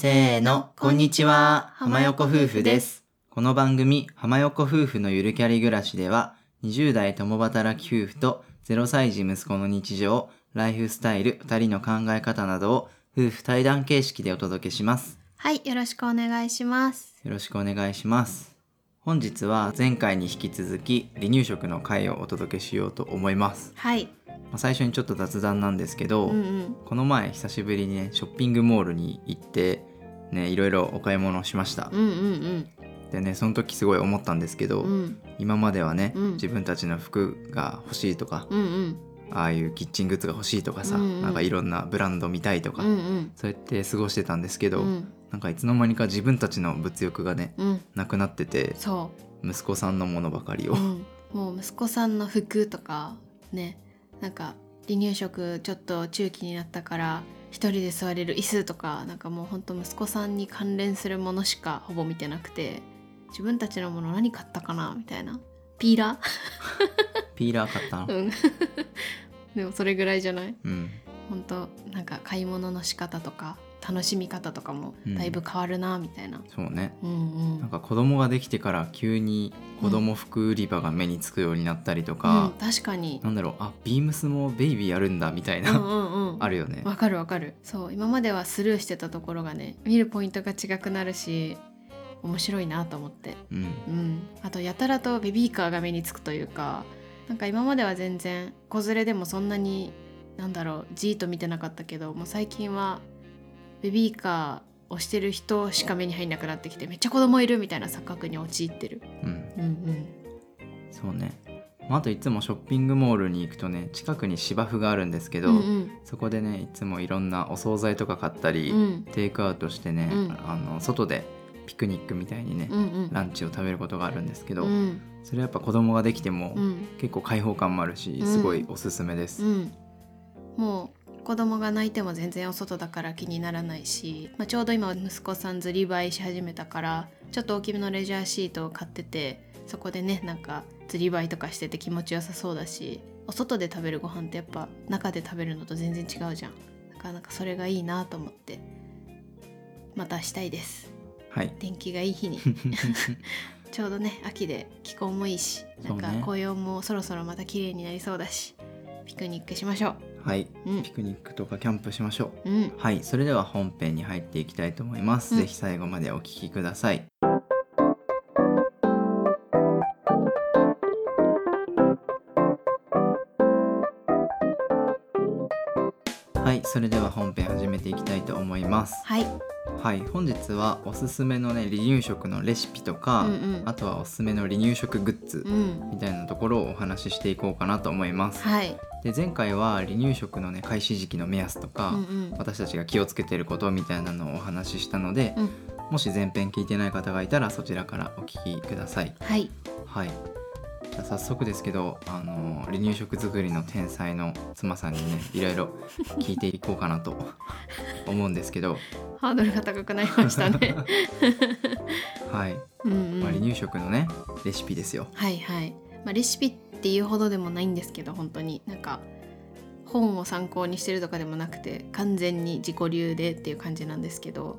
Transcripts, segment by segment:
せーの、こんにちは。浜横夫婦です。この番組、浜横夫婦のゆるキャリ暮らしでは、20代共働き夫婦と0歳児息子の日常、ライフスタイル、2人の考え方などを夫婦対談形式でお届けします。はい、よろしくお願いします。よろしくお願いします。本日は前回に引き続き離乳食の回をお届けしようと思います。はい、まあ最初にちょっと雑談なんですけど、うんうん、この前久しぶりにねショッピングモールに行ってねいろいろお買い物をしました、うんうんでねその時すごい思ったんですけど、うん、うん今まではね、うん。自分たちの服が欲しいとか、うんうん。ああいうキッチングッズが欲しいとかさ、うんうん。なんかいろんなブランド見たいとか、うんうん。そうやって過ごしてたんですけど、うん。なんかいつの間にか自分たちの物欲がねうん、なくなっててそ息子さんのものばかりを、う、うん、もう息子さんの服とかね、なんか離乳食ちょっと中期になったから一人で座れる椅子とかなんかもうほんと息子さんに関連するものしかほぼ見てなくて自分たちのもの何買ったかなみたいな。ピーラピーラー買ったの？ーうん。でもそれぐらいじゃない？うん。本当なんか買い物の仕方とか楽しみ方とかもだいぶ変わるなみたいな、そうね。うん、うん。なんか子供ができてから急に子供服売り場が目につくようになったりとかうん、、確かに。なんだろう。あビームスもベイビーやるんだみたいな、うんうんうん。あるよね。わかるわかる。そう今まではスルーしてたところがね見るポイントが違くなるし面白いなと思って。うん。うん。あとやたらとベビーカーが目につくというかなんか今までは全然子連れでもそんなになんだろうじーっと見てなかったけどもう最近はベビーカーをしてる人しか目に入んなくなってきてめっちゃ子供いるみたいな錯覚に陥ってる。うん。うんうん。そうね。まああといつもショッピングモールに行くとね近くに芝生があるんですけど、うんうん。そこでねいつもいろんなお惣菜とか買ったり、うん。テイクアウトしてね、うん。あの外でピクニックみたいにね、うんうん。ランチを食べることがあるんですけど、うん。それやっぱ子供ができても、うん。結構開放感もあるしうんすごいおすすめです。うん、もう子供が泣いても全然お外だから気にならないし、まあ、ちょうど今息子さんずりばいし始めたからちょっと大きめのレジャーシートを買っててそこでねなんかずりばいとかしてて気持ちよさそうだしお外で食べるご飯ってやっぱ中で食べるのと全然違うじゃん。だからなんかそれがいいなと思ってまたしたいです。はい。天気がいい日に。ちょうどね秋で気候もいいしなんか紅葉もそろそろまた綺麗になりそうだしピクニックしましょはい、うん。ピクニックとかキャンプしましょう。ううん。はい、それでは本編に入っていきたいと思います。うん。ぜひ最後までお聞きください。はい、それでは本編始めていきたいと思います。はい。はい、本日はおすすめのね離乳食のレシピとか、うんうん。あとはおすすめの離乳食グッズうん。みたいなところをお話ししていこうかなと思います。はいで前回は離乳食のね開始時期の目安とか、うんうん私たちが気をつけてることみたいなのをお話ししたので、うんもし前編聞いてない方がいたらそちらからお聞きください。はいはい。じゃあ早速ですけど、あの離乳食作りの天才の妻さんにねいろいろ聞いていこうかなと 思うんですけど、ハードルが高くなりましたね はい。うん、うんまあ、離乳食のねレシピですよ。はいはい、まあ、レシピっていうほどでもないんですけど本当に。なんか本を参考にしてるとかでもなくて完全に自己流でっていう感じなんですけど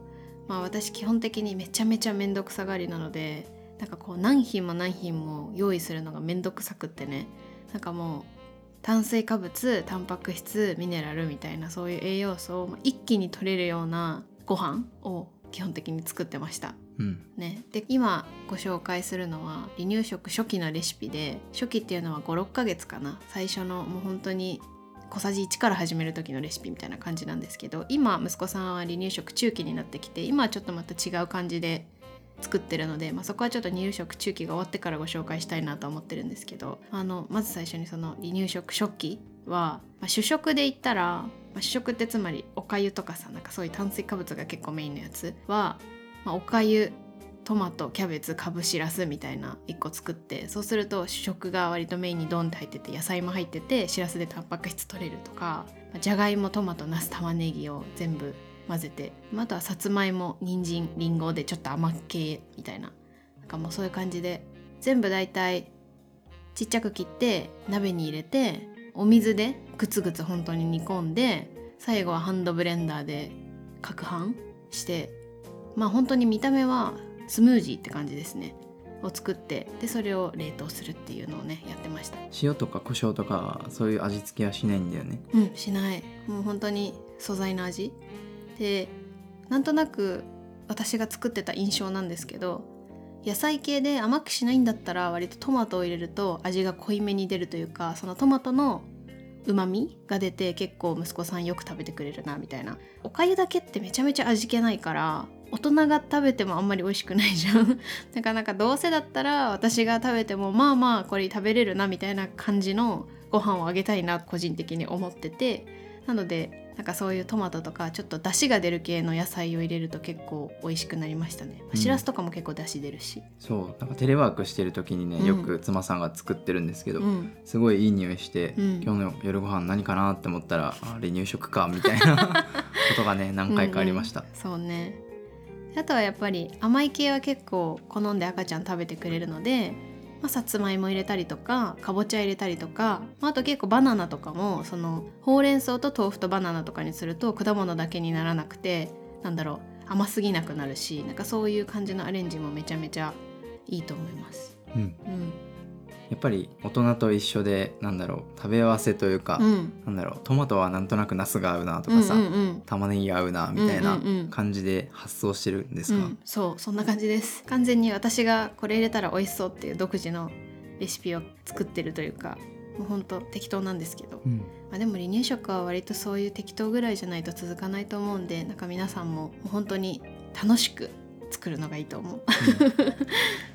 まあ私基本的にめちゃめちゃ面倒くさがりなのでなんかこう何品も何品も用意するのが面倒くさくってねなんかもう炭水化物タンパク質ミネラルみたいなそういう栄養素を一気に取れるようなご飯を基本的に作ってました。うん。ね、で今ご紹介するのは離乳食初期のレシピで初期っていうのは56ヶ月かな最初のもう本当に小さじ1から始める時のレシピみたいな感じなんですけど今息子さんは離乳食中期になってきて今はちょっとまた違う感じで作ってるので、まあ、そこはちょっと離乳食中期が終わってからご紹介したいなと思ってるんですけどあのまず最初にその離乳食初期は、まあ、主食で言ったら、まあ、主食ってつまりおかゆとかさなんかそういう炭水化物が結構メインのやつは、まあ、おかゆトマトキャベツかぶしらすみたいな1個作ってそうすると主食が割とメインにドンって入ってて野菜も入っててしらすでタンパク質取れるとかじゃがいもトマトナス玉ねぎを全部混ぜてまああとはさつまいも人参りんごでちょっと甘っ系みたいな。なんかもうそういう感じで全部大体ちっちゃく切って鍋に入れてお水でグツグツ本当に煮込んで最後はハンドブレンダーで攪拌してまあ本当に見た目はスムージーって感じですね。を作ってでそれを冷凍するっていうのをねやってました。塩とか胡椒とかそういう味付けはしないんだよね。うんしない。もう本当に素材の味でなんとなく私が作ってた印象なんですけど野菜系で甘くしないんだったら割とトマトを入れると味が濃いめに出るというかそのトマトのうまみが出て結構息子さんよく食べてくれるなみたいな。おかゆだけってめちゃめちゃ味気ないから大人が食べてもあんまり美味しくないじゃん。なかなかどうせだったら私が食べてもまあまあこれ食べれるなみたいな感じのご飯をあげたいな個人的に思ってて。なのでなんかそういうトマトとかちょっと出汁が出る系の野菜を入れると結構美味しくなりましたね。うん。しらすとかも結構出汁出るし、そう。なんかテレワークしてる時にねうん。よく妻さんが作ってるんですけど、うん、すごいいい匂いして、うん。今日の夜ご飯何かなって思ったらあ離乳食かみたいな ことがね何回かありました、そうね。あとはやっぱり甘い系は結構好んで赤ちゃん食べてくれるので、まあ、さつまいも入れたりとかかぼちゃ入れたりとか、まあ、あと結構バナナとかもそのほうれん草と豆腐とバナナとかにすると果物だけにならなくてなんだろう甘すぎなくなるしなんかそういう感じのアレンジもめちゃめちゃいいと思います。うん、うん、やっぱり大人と一緒でなんだろう食べ合わせというか、うん、なんだろうトマトはなんとなくナスが合うなとかさ、うんうんうん。玉ねぎが合うなみたいな感じで発想してるんですか、うん、そうそんな感じです。完全に私がこれ入れたら美味しそうっていう独自のレシピを作ってるというかもうほんと適当なんですけど、うん。まあ、でも離乳食は割とそういう適当ぐらいじゃないと続かないと思うんでなんか皆さんも本当に楽しく作るのがいいと思う。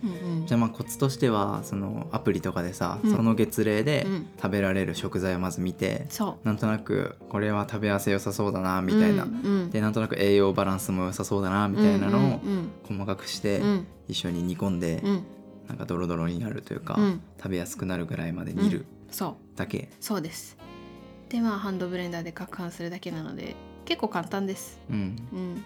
うん。うんじゃあまあコツとしてはそのアプリとかでさ、うん。その月齢でうん。食べられる食材をまず見て、そう。なんとなくこれは食べ合わせ良さそうだなみたいな、うん。うん。でなんとなく栄養バランスも良さそうだなみたいなのをうん。細かくしてうん。一緒に煮込んで、うん。なんかドロドロになるというか、うん。食べやすくなるぐらいまで煮るそう。だけ、そうです。でまあハンドブレンダーで攪拌するだけなので結構簡単です。うん、うん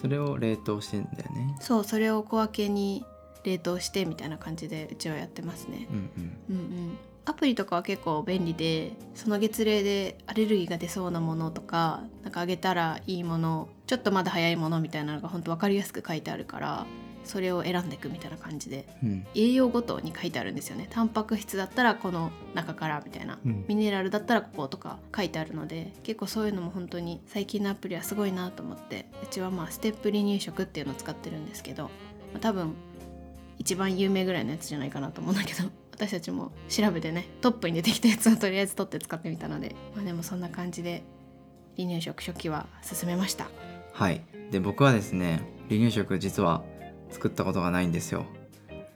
それを冷凍してんだよね。そうそれを小分けに冷凍してみたいな感じでうちはやってますね。うんうん。うんうん。アプリとかは結構便利でその月齢でアレルギーが出そうなものとかなんかあげたらいいものちょっとまだ早いものみたいなのが本当分かりやすく書いてあるからそれを選んでいくみたいな感じでうん。栄養ごとに書いてあるんですよね。タンパク質だったらこの中からみたいな。うん。ミネラルだったらこことか書いてあるので結構そういうのも本当に最近のアプリはすごいなと思ってうちはまあステップ離乳食っていうのを使ってるんですけど、まあ多分一番有名ぐらいのやつじゃないかなと思うんだけど 私たちも調べてねトップに出てきたやつを とりあえず取って使ってみたのでまあでもそんな感じで離乳食初期は進めました。はい。で僕はですね離乳食実は作ったことがないんですよ。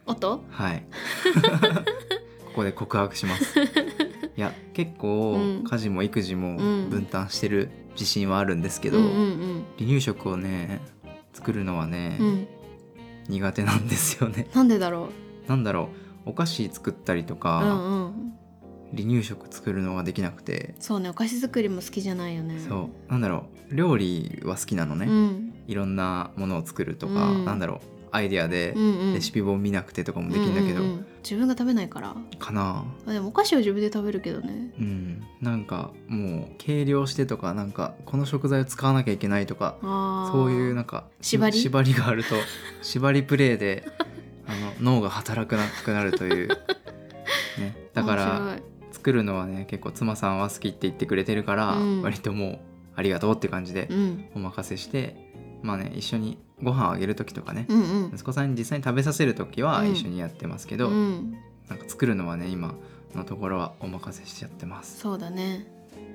音？はい。ここで告白します。いや結構うん。家事も育児もうん。分担してる自信はあるんですけど、うんうん離乳食をね作るのはね、うん。うん苦手なんですよね。なんでだろなんだろう。お菓子作ったりとうか、うんうん。離乳食作るのができなくて。そうねお菓子作りも好きじゃないよね。そう。なんだろう。料理は好きなのね、うん。いろんなものを作るとか、うん。なんだろうアイデアでレシピ本見なくてとかもできるんだけど、うんうんうん。自分が食べないから。かな。あでもお菓子は自分で食べるけどね。うん。なんかもう計量してとかなんかこの食材を使わなきゃいけないとかそういうなんか縛り？縛りがあると 縛りプレイであの脳が働かなくなるという、ね、だから面作るのはね結構妻さんは好きって言ってくれてるから、うん。割ともうありがとうって感じでお任せしてまあね一緒にご飯をあげる時とかね、うんうん。息子さんに実際に食べさせる時はうん。一緒にやってますけど、うん。なんか作るのはね今のところはお任せしちゃってます。そうだね。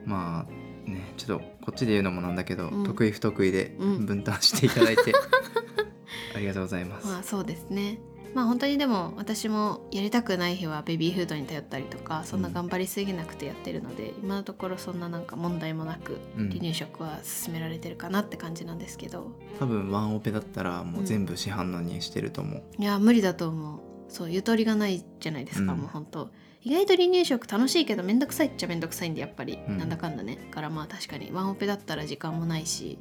まあねちょっとこっちで言うのもなんだけど、うん。得意不得意でうん。分担していただいて、ありがとうございます、まあそうですねまあ本当にでも私もやりたくない日はベビーフードに頼ったりとかそんな頑張りすぎなくてやってるので、今のところそんななんか問題もなくうん離乳食は進められてるかなって感じなんですけど、多分ワンオペだったらもう全部市販のにしてると思う、いや無理だと思う。そうゆとりがないじゃないですか、うん。もう本当。意外と離乳食楽しいけどめんどくさいっちゃめんどくさいんでやっぱり、うん。なんだかんだね。だからまあ確かにワンオペだったら時間もないし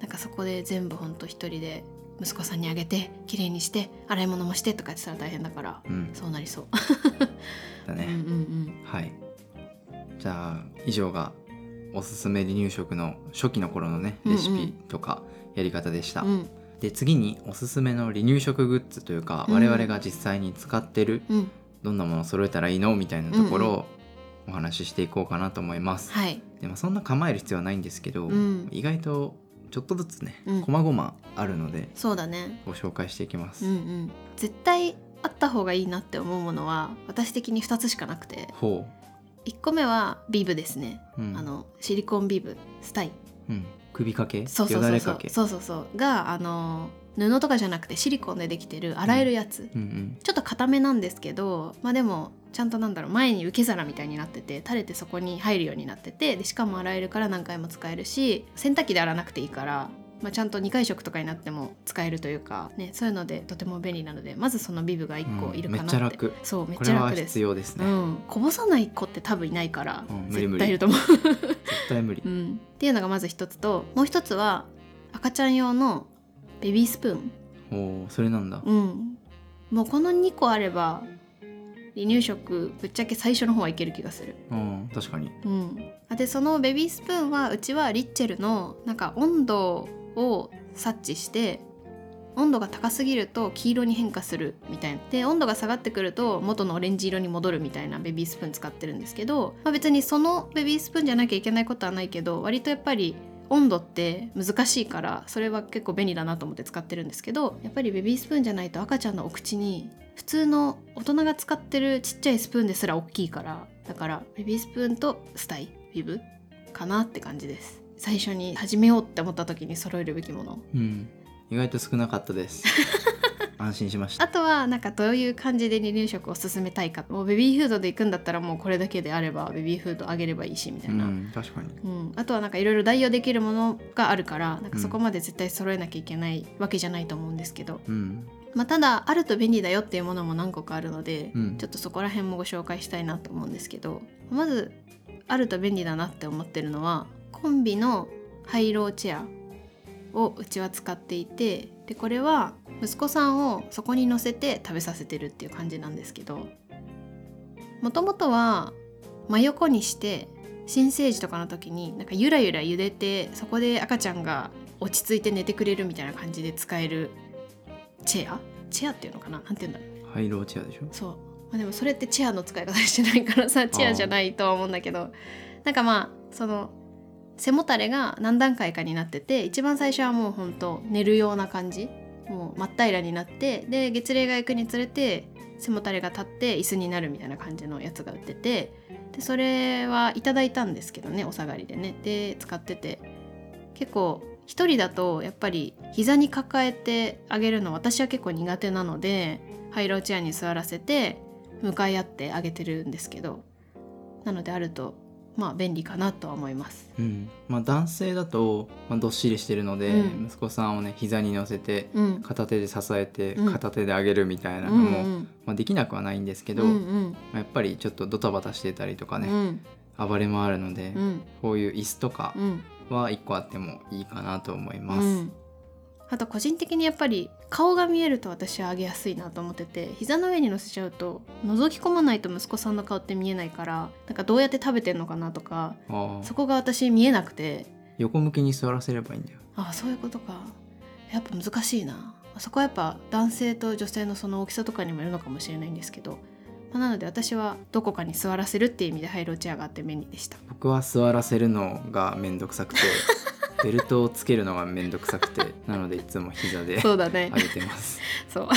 なんかそこで全部ほんと一人で息子さんにあげて綺麗にして洗い物もしてとかやってたら大変だからうん。そうなりそう。だね、うんうんはい。じゃあ以上がおすすめ離乳食の初期の頃のねレシピとかやり方でした、うん。うんで次におすすめの離乳食グッズというか、うん。我々が実際に使ってるうん。どんなものを揃えたらいいのみたいなところをお話ししていこうかなと思います。はい。でもそんな構える必要はないんですけど、うん。意外とちょっとずつね、うん。細々あるのでそうだね。ご紹介していきます。うんうん。絶対あった方がいいなって思うものは私的に2つしかなくて。ほ1個目はビブですね、う、うん。あのシリコンビブスタイ。うん、首掛け？そうそうそうそう。そうそうそう。があの布とかじゃなくてシリコンでできてる洗えるやつ、うんうん。ちょっと固めなんですけどまあでもちゃんとなんだろう前に受け皿みたいになってて垂れてそこに入るようになっててでしかも洗えるから何回も使えるし洗濯機で洗わなくていいから、まあ、ちゃんと2回食とかになっても使えるというか、ね、そういうのでとても便利なのでまずそのビブが1個いるかなって、うんめっちゃ楽。そうめっちゃ楽です。必要ですね、うん、こぼさない子って多分いないから、うん絶対いると思う、絶対無理、うん、っていうのがまず一つともう一つは赤ちゃん用のベビースプーン。おおそれなんだ、うん、もうこの2個あれば離乳食ぶっちゃけ最初の方はいける気がする。うん、確かに。うん、あでそのベビースプーンはうちはリッチェルのなんか温度を察知して温度が高すぎると黄色に変化するみたいな。で温度が下がってくると元のオレンジ色に戻るみたいなベビースプーン使ってるんですけど、まあ、別にそのベビースプーンじゃなきゃいけないことはないけど割とやっぱり温度って難しいからそれは結構便利だなと思って使ってるんですけどやっぱりベビースプーンじゃないと赤ちゃんのお口に普通の大人が使ってるちっちゃいスプーンですら大きいからだからベビースプーンとスタイビブかなって感じです。最初に始めようって思った時に揃えるべきもの。うん。意外と少なかったです。安心しました。あとはなんかどういう感じで離乳食を進めたいか。もうベビーフードで行くんだったらもうこれだけであればベビーフードあげればいいしみたいうな、ん確かに。うん、あとはなんかいろいろ代用できるものがあるからなんかそこまで絶対揃えなきゃいけないわけじゃないと思うんですけど、うん。まあ、ただあると便利だよっていうものも何個かあるので、うん。ちょっとそこら辺もご紹介したいなと思うんですけど。まずあると便利だなって思ってるのはコンビのハイローチェアをうちは使っていてでこれは息子さんをそこに乗せて食べさせてるっていう感じなんですけどもともとは真横にして新生児とかの時になんかゆらゆら茹でてそこで赤ちゃんが落ち着いて寝てくれるみたいな感じで使えるチェア？チェアっていうのかな？なんて言うんだろう。ハイローチェアでしょ？そう、まあ、でもそれってチェアの使い方してないからさチェアじゃないとは思うんだけど。なんかまあその背もたれが何段階かになってて一番最初はもうほんと寝るような感じ。もう真っ平らになってで月齢が行くにつれて背もたれが立って椅子になるみたいな感じのやつが売っててでそれはいただいたんですけどねお下がりでね。で使ってて。結構一人だとやっぱり膝に抱えてあげるの私は結構苦手なのでハイローチェアに座らせて向かい合ってあげてるんですけど。なのであるとまあ便利かなとは思います。うん。まあ男性だと、まあ、どっしりしてるので、うん。息子さんをね膝に乗せてうん、片手で支えてうん。片手で上げるみたいなのうんも、うん。まあ、できなくはないんですけど、うんうん。まあやっぱりちょっとドタバタしてたりとかね、うん。暴れもあるので、うん。こういう椅子とかうん。は1個あってもいいかなと思います。うんあと個人的にやっぱり顔が見えると私は上げやすいなと思ってて膝の上に乗せちゃうと覗き込まないと息子さんの顔って見えないからなんかどうやって食べてんのかなとかそこが私見えなくて。横向きに座らせればいいんだよ。ああそういうことか。やっぱ難しいな。そこはやっぱ男性と女性のその大きさとかにもよるのかもしれないんですけど、まあなので私はどこかに座らせるっていう意味でハイローチェアがあって便利でした。僕は座らせるのがめんどくさくて ベルトをつけるのがめんどくさくてなのでいつも膝でそうだね。上げてます。そう。ま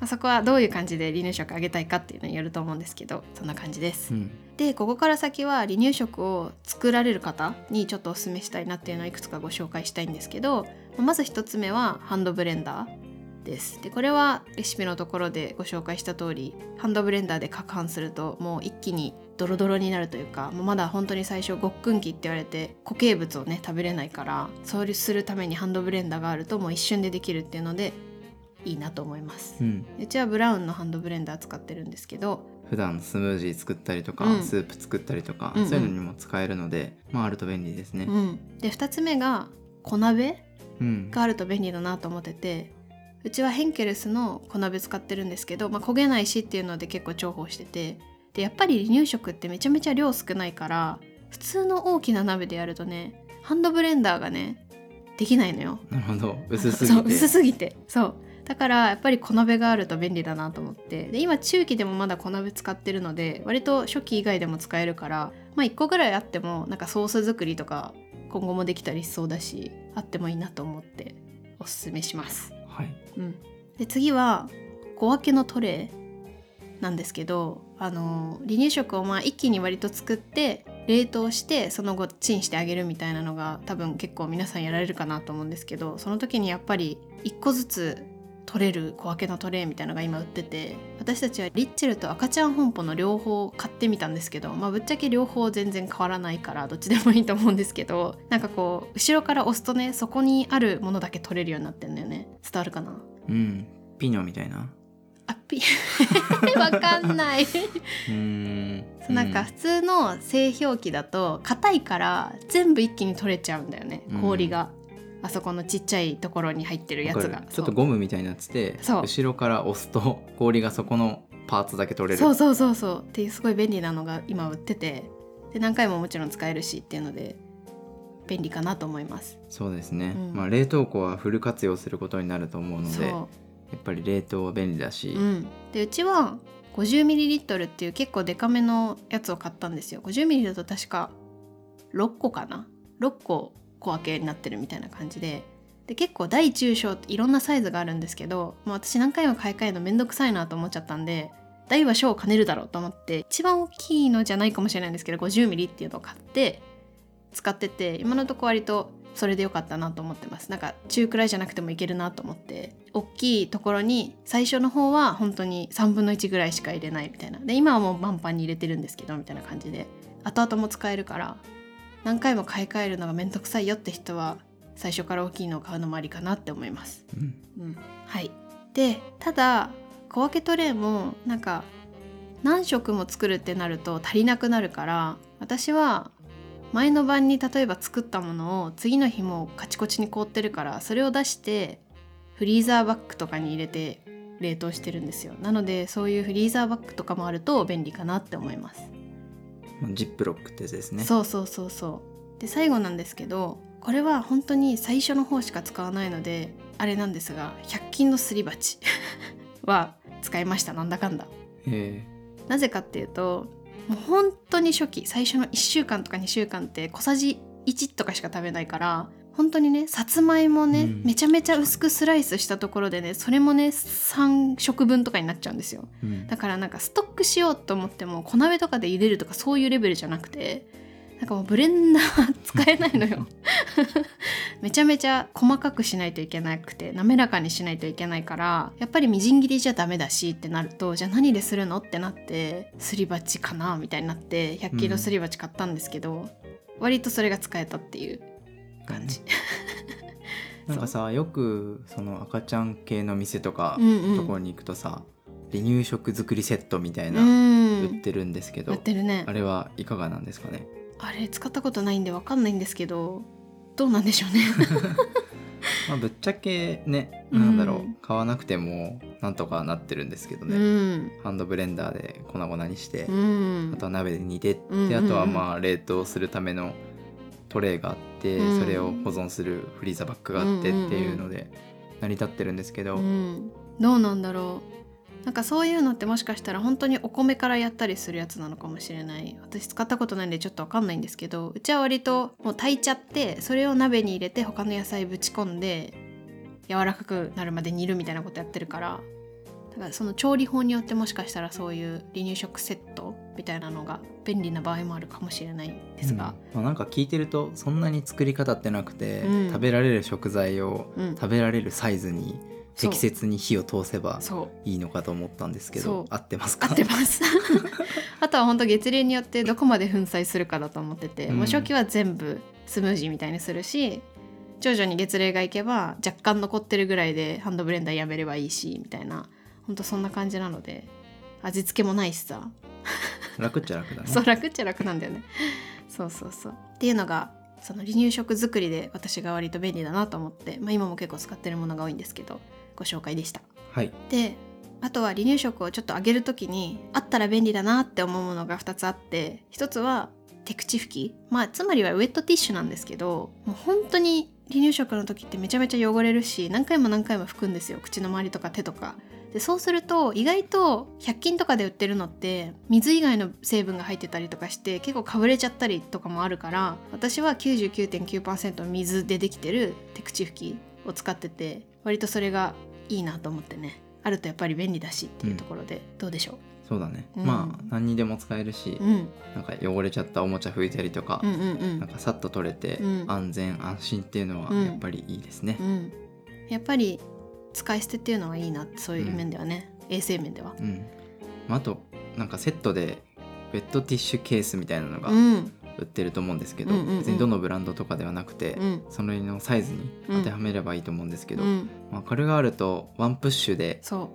あそこはどういう感じで離乳食あげたいかっていうのによると思うんですけどそんな感じです。うん。でここから先は離乳食を作られる方にちょっとお勧めしたいなっていうのをいくつかご紹介したいんですけどまず1つ目はハンドブレンダーです。でこれはレシピのところでご紹介した通りハンドブレンダーで攪拌するともう一気にドロドロになるというかまだ本当に最初ごっくん期って言われて固形物をね食べれないからそうするためにハンドブレンダーがあるともう一瞬でできるっていうのでいいなと思います。う。ん、うちはブラウンのハンドブレンダー使ってるんですけど普段スムージー作ったりとか、うん。スープ作ったりとか、うんうん。そういうのにも使えるので、まああると便利ですね。うん、で2つ目が小鍋うん、があると便利だなと思っててうちはヘンケルスの小鍋使ってるんですけど、まあ、焦げないしっていうので結構重宝しててでやっぱり離乳食ってめちゃめちゃ量少ないから普通の大きな鍋でやるとねハンドブレンダーがねできないのよ。なるほど。薄すぎて。そう薄すぎて。そう。だからやっぱり小鍋があると便利だなと思って。で今中期でもまだ小鍋使ってるので割と初期以外でも使えるからまあ1個ぐらいあってもなんかソース作りとか今後もできたりしそうだしあってもいいなと思っておすすめします。はい。うん、で次は小分けのトレーなんですけどあの離乳食をまあ一気に割と作って冷凍してその後チンしてあげるみたいなのが多分結構皆さんやられるかなと思うんですけどその時にやっぱり1個ずつ取れる小分けのトレーみたいなのが今売ってて私たちはリッチェルと赤ちゃん本舗の両方買ってみたんですけど、まあ、ぶっちゃけ両方全然変わらないからどっちでもいいと思うんですけどなんかこう後ろから押すとねそこにあるものだけ取れるようになってんだよね。伝わるかな？うん。ピニョみたいな。あピ わかんない。うーんなんか普通の製氷機だと硬いから全部一気に取れちゃうんだよね。うん。氷が、あそこのちっちゃいところに入ってるやつが。る。ちょっとゴムみたいになってて後ろから押すと氷がそこのパーツだけ取れる。そうそうそうそう。っていうすごい便利なのが今売ってて。で何回ももちろん使えるしっていうので便利かなと思います。そうですね、うん。まあ冷凍庫はフル活用することになると思うのでやっぱり冷凍は便利だし、う、ん、でうちは 50ml っていう結構デカめのやつを買ったんですよ。50ml だと確か6個かな？6個小分けになってるみたいな感じで。で結構大中小っていろんなサイズがあるんですけど、まあ、私何回も買い替えるのめんどくさいなと思っちゃったんで大は小を兼ねるだろうと思って一番大きいのじゃないかもしれないんですけど 50ml っていうのを買って使ってて今のとこ割とそれで良かったなと思ってます。なんか中くらいじゃなくてもいけるなと思って。大きいところに最初の方は本当に3分の1ぐらいしか入れないみたいな。で今はもう満帆に入れてるんですけどみたいな感じで。後々も使えるから何回も買い替えるのがめんどくさいよって人は最初から大きいのを買うのもありかなって思います。うん。うん、はい。でただ小分けトレーもなんか何食も作るってなると足りなくなるから私は前の晩に例えば作ったものを次の日もカチコチに凍ってるからそれを出してフリーザーバッグとかに入れて冷凍してるんですよ。なのでそういうフリーザーバッグとかもあると便利かなって思います。ジップロックってやつですね。そうそうそうそう。で最後なんですけどこれは本当に最初の方しか使わないのであれなんですが100均のすり鉢は使いました。なんだかんだ。へなぜかっていうともう本当に初期最初の1週間とか2週間って小さじ1とかしか食べないから本当にねさつまいもね、うん。めちゃめちゃ薄くスライスしたところでねそれもね3食分とかになっちゃうんですよ。え、うん。だからなんかストックしようと思っても小鍋とかで茹でるとかそういうレベルじゃなくてなんかもうブレンダー使えないのよ。めちゃめちゃ細かくしないといけなくて滑らかにしないといけないからやっぱりみじん切りじゃダメだしってなるとじゃあ何でするのってなってすり鉢かなみたいになって100均のすり鉢買ったんですけど、割とそれが使えたっていう感じ。なんかさよくその赤ちゃん系の店とかうんうん。ところに行くとさ、離乳食作りセットみたいうな、ん。売ってるんですけど売ってるね。あれはいかがなんですかね？あれ使ったことないんでわかんないんですけどどうなんでしょうね。まあぶっちゃけねうん。なんだろう、買わなくてもなんとかなってるんですけどね、うん。ハンドブレンダーで粉々にして、うん。あとは鍋で煮てって、うんうん。うんあとはまあ冷凍するためのトレイがあって、うん。それを保存するフリーザバッグがあってっていうので成り立ってるんですけど、うん、どうなんだろうなんかそういうのってもしかしたら本当にお米からやったりするやつなのかもしれない。私使ったことないんでちょっとわかんないんですけどうちは割ともう炊いちゃってそれを鍋に入れて他の野菜ぶち込んで柔らかくなるまで煮るみたいなことやってるからだからその調理法によってもしかしたらそういう離乳食セットみたいなのが便利な場合もあるかもしれないですが、うん。まあ、なんか聞いてるとそんなに作り方ってなくて、うん。食べられる食材をうん。食べられるサイズにそう適切に火を通せばいいのかと思ったんですけど合ってますか？合ってます。あとは本当月齢によってどこまで粉砕するかだと思ってて、うん。もう初期は全部スムージーみたいにするし徐々に月齢がいけば若干残ってるぐらいでハンドブレンダーやめればいいしみたいな。本当そんな感じなので味付けもないしさ、楽っちゃ楽だね。そう楽っちゃ楽なんだよね。そうそうそう。っていうのがその離乳食作りで私が割と便利だなと思って、まあ、今も結構使ってるものが多いんですけどご紹介でした。はい。であとは離乳食をちょっとあげる時にあったら便利だなって思うものが2つあって1つは手口拭き。まあつまりはウェットティッシュなんですけどもう本当に離乳食の時ってめちゃめちゃ汚れるし何回も何回も拭くんですよ。口の周りとか手とか。でそうすると意外と100均とかで売ってるのって水以外の成分が入ってたりとかして結構かぶれちゃったりとかもあるから私は99.9%水でできてる手口拭きを使ってて割とそれがいいなと思ってね。あるとやっぱり便利だしっていうところで、どうでしょそうだね、うん。まあ何にでも使えるし、う、うん、なんか汚れちゃったおもちゃ拭いたりとか、うんうんうん。なんかさっと取れてうん。安全安心っていうのはうん。やっぱりいいですね。う。ん、やっぱり使い捨てっていうのはいいなそういう面ではね、衛生面では。うん。まああとなんかセットでウェットティッシュケースみたいなのがうん売ってると思うんですけど、うんうんうん。別にどのブランドとかではなくて、うん。そののサイズに当てはめればいいと思うんですけど、うん、まあ、これがあるとワンプッシュでそ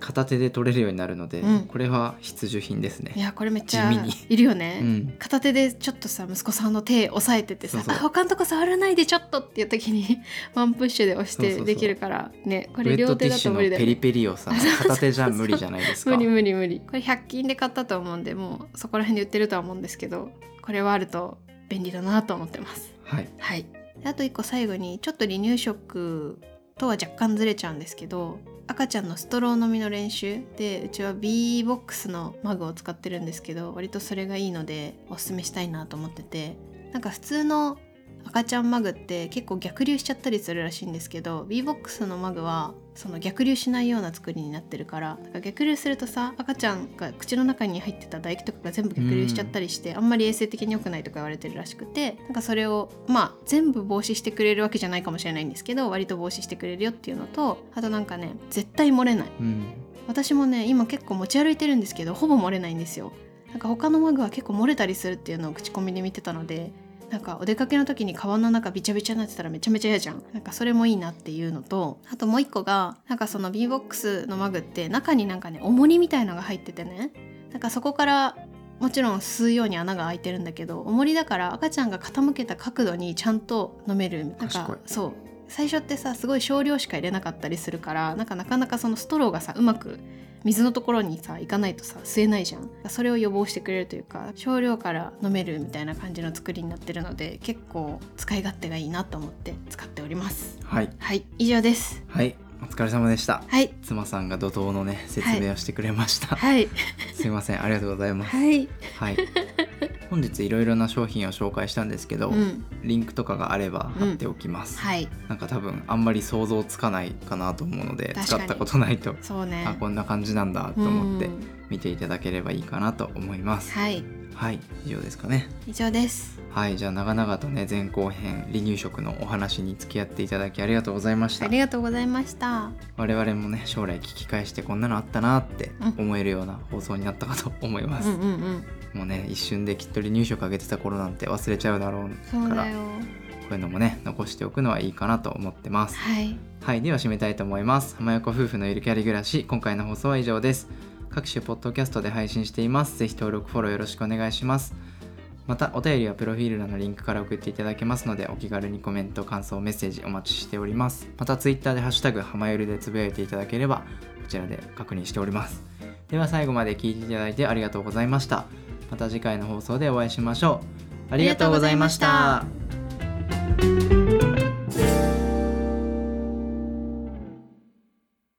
片手で取れるようになるので、うん。これは必需品ですね。うい。やこれめっちゃ地味に。いるよね。うん、片手でちょっとさ息子さんの手押さえててさそうそう。あ他のとこ触らないでちょっとっていう時に ワンプッシュで押しそうそうそう。てできるからねこウェッれ両手だトティッシュのと無理だよね。ペリペリをさ 片手じゃ無理じゃないですか。無理無理無理。これ100均で買ったと思うんでもうそこら辺で売ってるとは思うんですけどこれはあると便利だなと思ってます。はい、はい。であと一個最後にちょっと離乳食とは若干ずれちゃうんですけど赤ちゃんのストロー飲みの練習でうちは B ボックスのマグを使ってるんですけど割とそれがいいのでおすすめしたいなと思ってて。なんか普通の赤ちゃんマグって結構逆流しちゃったりするらしいんですけど B ボックスのマグはその逆流しないような作りになってるからなんか逆流するとさ赤ちゃんが口の中に入ってた唾液とかが全部逆流しちゃったりして、あんまり衛生的に良くないとか言われてるらしくてなんかそれをまあ全部防止してくれるわけじゃないかもしれないんですけど割と防止してくれるよっていうのとあとなんかね絶対漏れない。うん、私もね今結構持ち歩いてるんですけどほぼ漏れないんですよ。なんか他のマグは結構漏れたりするっていうのを口コミで見てたのでなんかお出かけの時にカバンの中びちゃびちゃになってたらめちゃめちゃ嫌じゃん。なんかそれもいいなっていうのとあともう一個がなんかその B ボックスのマグって中になんかね重りみたいのが入っててね。なんかそこからもちろん吸うように穴が開いてるんだけど重りだから赤ちゃんが傾けた角度にちゃんと飲める。なんかそう最初ってさすごい少量しか入れなかったりするからなんかなかなかそのストローがさうまく水のところにさ行かないとさ吸えないじゃん。それを予防してくれるというか少量から飲めるみたいな感じの作りになってるので結構使い勝手がいいなと思って使っております。はい。はい。以上です。はい。お疲れ様でした。はい。妻さんが怒涛のね説明をしてくれました。はい。すいません。ありがとうございます。はい。はい。本日いろいろな商品を紹介したんですけど、うん。リンクとかがあれば貼っておきます。はい。なんか多分あんまり想像つかないかなと思うので使ったことないと、そうね。あこんな感じなんだと思ってうん。見ていただければいいかなと思います。はいはい以上ですかね。以上です。はいじゃあ長々とね前後編離乳食のお話に付き合っていただきありがとうございました。ありがとうございました。我々もね将来聞き返してこんなのあったなってうん。思えるような放送になったかと 思います、うんうんうん。もうね一瞬できっと離乳食あげてた頃なんて忘れちゃうだろうからこそうだよ。ういうのもね残しておくのはいいかなと思ってます。はい。はいでは締めたいと思います。浜横夫婦のゆるキャリ暮らし今回の放送は以上です各種ポッドキャストで配信しています。ぜひ登録フォローよろしくお願いします。またお便りはプロフィール欄のリンクから送っていただけますのでお気軽にコメント感想メッセージお待ちしております。またツイッターでハッシュタグ浜ゆるでつぶやいていただければこちらで確認しております。では最後まで聞いていただいてありがとうございました。また次回の放送でお会いしましょう。ありがとうございました。